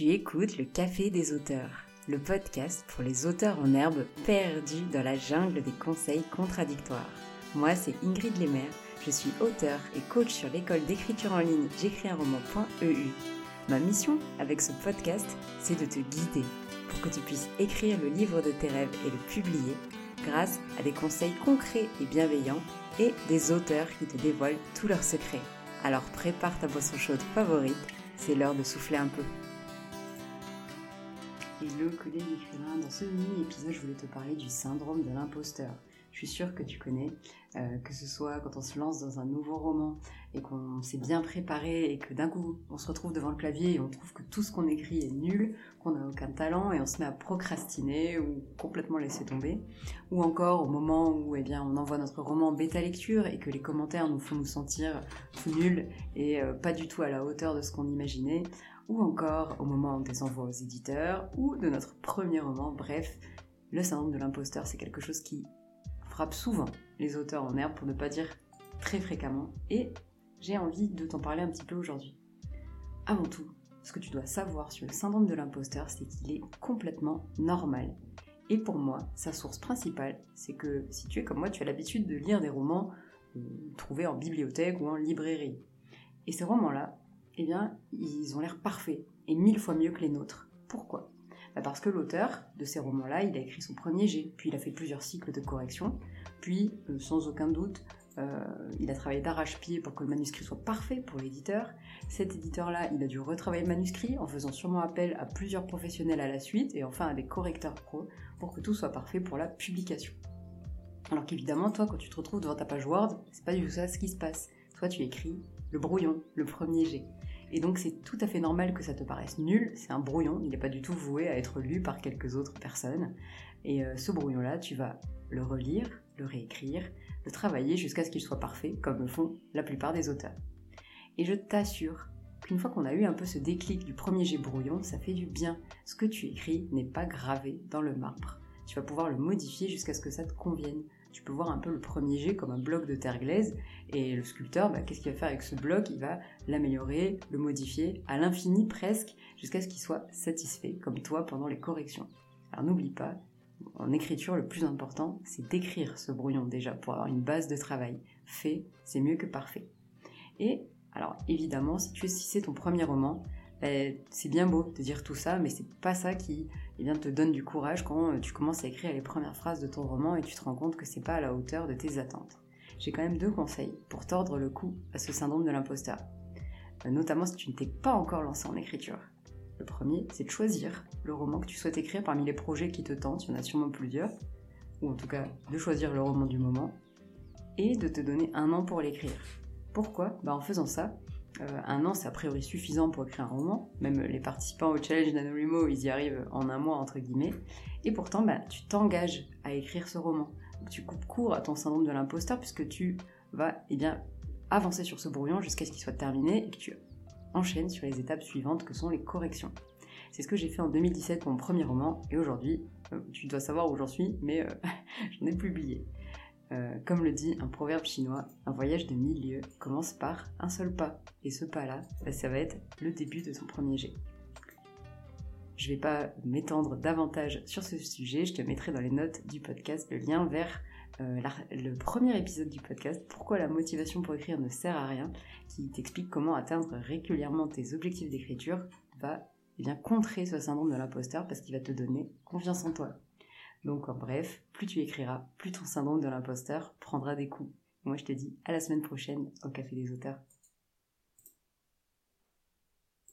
Tu écoutes le Café des auteurs, le podcast pour les auteurs en herbe perdus dans la jungle des conseils contradictoires. Moi, c'est Ingrid Lemaire, je suis auteur et coach sur l'école d'écriture en ligne j'écris un roman.eu. Ma mission avec ce podcast, c'est de te guider pour que tu puisses écrire le livre de tes rêves et le publier grâce à des conseils concrets et bienveillants et des auteurs qui te dévoilent tous leurs secrets. Alors prépare ta boisson chaude favorite, c'est l'heure de souffler un peu. Hello collègue écrivain, dans ce mini-épisode je voulais te parler du syndrome de l'imposteur. Je suis sûre que tu connais, euh, que ce soit quand on se lance dans un nouveau roman et qu'on s'est bien préparé et que d'un coup on se retrouve devant le clavier et on trouve que tout ce qu'on écrit est nul, qu'on n'a aucun talent et on se met à procrastiner ou complètement laisser tomber. Ou encore au moment où eh on envoie notre roman en bêta lecture et que les commentaires nous font nous sentir tout nuls et euh, pas du tout à la hauteur de ce qu'on imaginait ou encore au moment des envois aux éditeurs, ou de notre premier roman, bref, le syndrome de l'imposteur, c'est quelque chose qui frappe souvent les auteurs en herbe, pour ne pas dire très fréquemment, et j'ai envie de t'en parler un petit peu aujourd'hui. Avant tout, ce que tu dois savoir sur le syndrome de l'imposteur, c'est qu'il est complètement normal. Et pour moi, sa source principale, c'est que si tu es comme moi, tu as l'habitude de lire des romans euh, trouvés en bibliothèque ou en librairie. Et ces romans-là, eh bien, ils ont l'air parfaits et mille fois mieux que les nôtres. Pourquoi? Bah, Parce que l'auteur de ces romans-là, il a écrit son premier jet, puis il a fait plusieurs cycles de correction, puis, euh, sans aucun doute, euh, il a travaillé d'arrache-pied pour que le manuscrit soit parfait pour l'éditeur. Cet éditeur-là, il a dû retravailler le manuscrit en faisant sûrement appel à plusieurs professionnels à la suite et enfin à des correcteurs pro pour que tout soit parfait pour la publication. Alors qu'évidemment, toi, quand tu te retrouves devant ta page Word, c'est pas du tout ça ce qui se passe. Toi, tu écris le brouillon, le premier jet. Et donc c'est tout à fait normal que ça te paraisse nul, c'est un brouillon, il n'est pas du tout voué à être lu par quelques autres personnes. Et euh, ce brouillon-là, tu vas le relire, le réécrire, le travailler jusqu'à ce qu'il soit parfait, comme le font la plupart des auteurs. Et je t'assure qu'une fois qu'on a eu un peu ce déclic du premier jet brouillon, ça fait du bien. Ce que tu écris n'est pas gravé dans le marbre. Tu vas pouvoir le modifier jusqu'à ce que ça te convienne tu peux voir un peu le premier jet comme un bloc de terre glaise et le sculpteur, bah, qu'est-ce qu'il va faire avec ce bloc? Il va l'améliorer, le modifier à l'infini presque jusqu'à ce qu'il soit satisfait, comme toi pendant les corrections. Alors n'oublie pas, en écriture, le plus important, c'est d'écrire ce brouillon déjà pour avoir une base de travail. Fait, c'est mieux que parfait. Et alors évidemment, si tu si c'est ton premier roman, ben, c'est bien beau de dire tout ça, mais c'est pas ça qui eh bien, te donne du courage quand euh, tu commences à écrire les premières phrases de ton roman et tu te rends compte que c'est pas à la hauteur de tes attentes. J'ai quand même deux conseils pour tordre le cou à ce syndrome de l'imposteur, euh, notamment si tu ne t'es pas encore lancé en écriture. Le premier, c'est de choisir le roman que tu souhaites écrire parmi les projets qui te tentent, il y en a sûrement plusieurs, ou en tout cas de choisir le roman du moment, et de te donner un an pour l'écrire. Pourquoi? Bah En faisant ça, un an, c'est a priori suffisant pour écrire un roman. Même les participants au challenge d'Anonymo, ils y arrivent en un mois, entre guillemets. Et pourtant, bah, tu t'engages à écrire ce roman. tu coupes court à ton syndrome de l'imposteur puisque tu vas eh bien, avancer sur ce brouillon jusqu'à ce qu'il soit terminé et que tu enchaînes sur les étapes suivantes que sont les corrections. C'est ce que j'ai fait en 2017 pour mon premier roman et aujourd'hui, euh, tu dois savoir où j'en suis, mais euh, j'en ai publié. Euh, comme le dit un proverbe chinois, un voyage de mille lieues commence par un seul pas. Et ce pas-là, bah, ça va être le début de ton premier jet. Je ne vais pas m'étendre davantage sur ce sujet, je te mettrai dans les notes du podcast le lien vers euh, le premier épisode du podcast, Pourquoi la motivation pour écrire ne sert à rien, qui t'explique comment atteindre régulièrement tes objectifs d'écriture va eh contrer ce syndrome de l'imposteur parce qu'il va te donner confiance en toi. Donc en bref, plus tu écriras, plus ton syndrome de l'imposteur prendra des coups. Moi je te dis à la semaine prochaine au Café des auteurs.